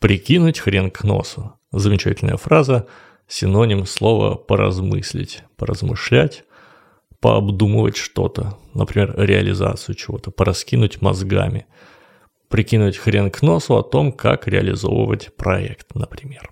Прикинуть хрен к носу. Замечательная фраза, синоним слова поразмыслить, поразмышлять, пообдумывать что-то, например, реализацию чего-то, пораскинуть мозгами, прикинуть хрен к носу о том, как реализовывать проект, например.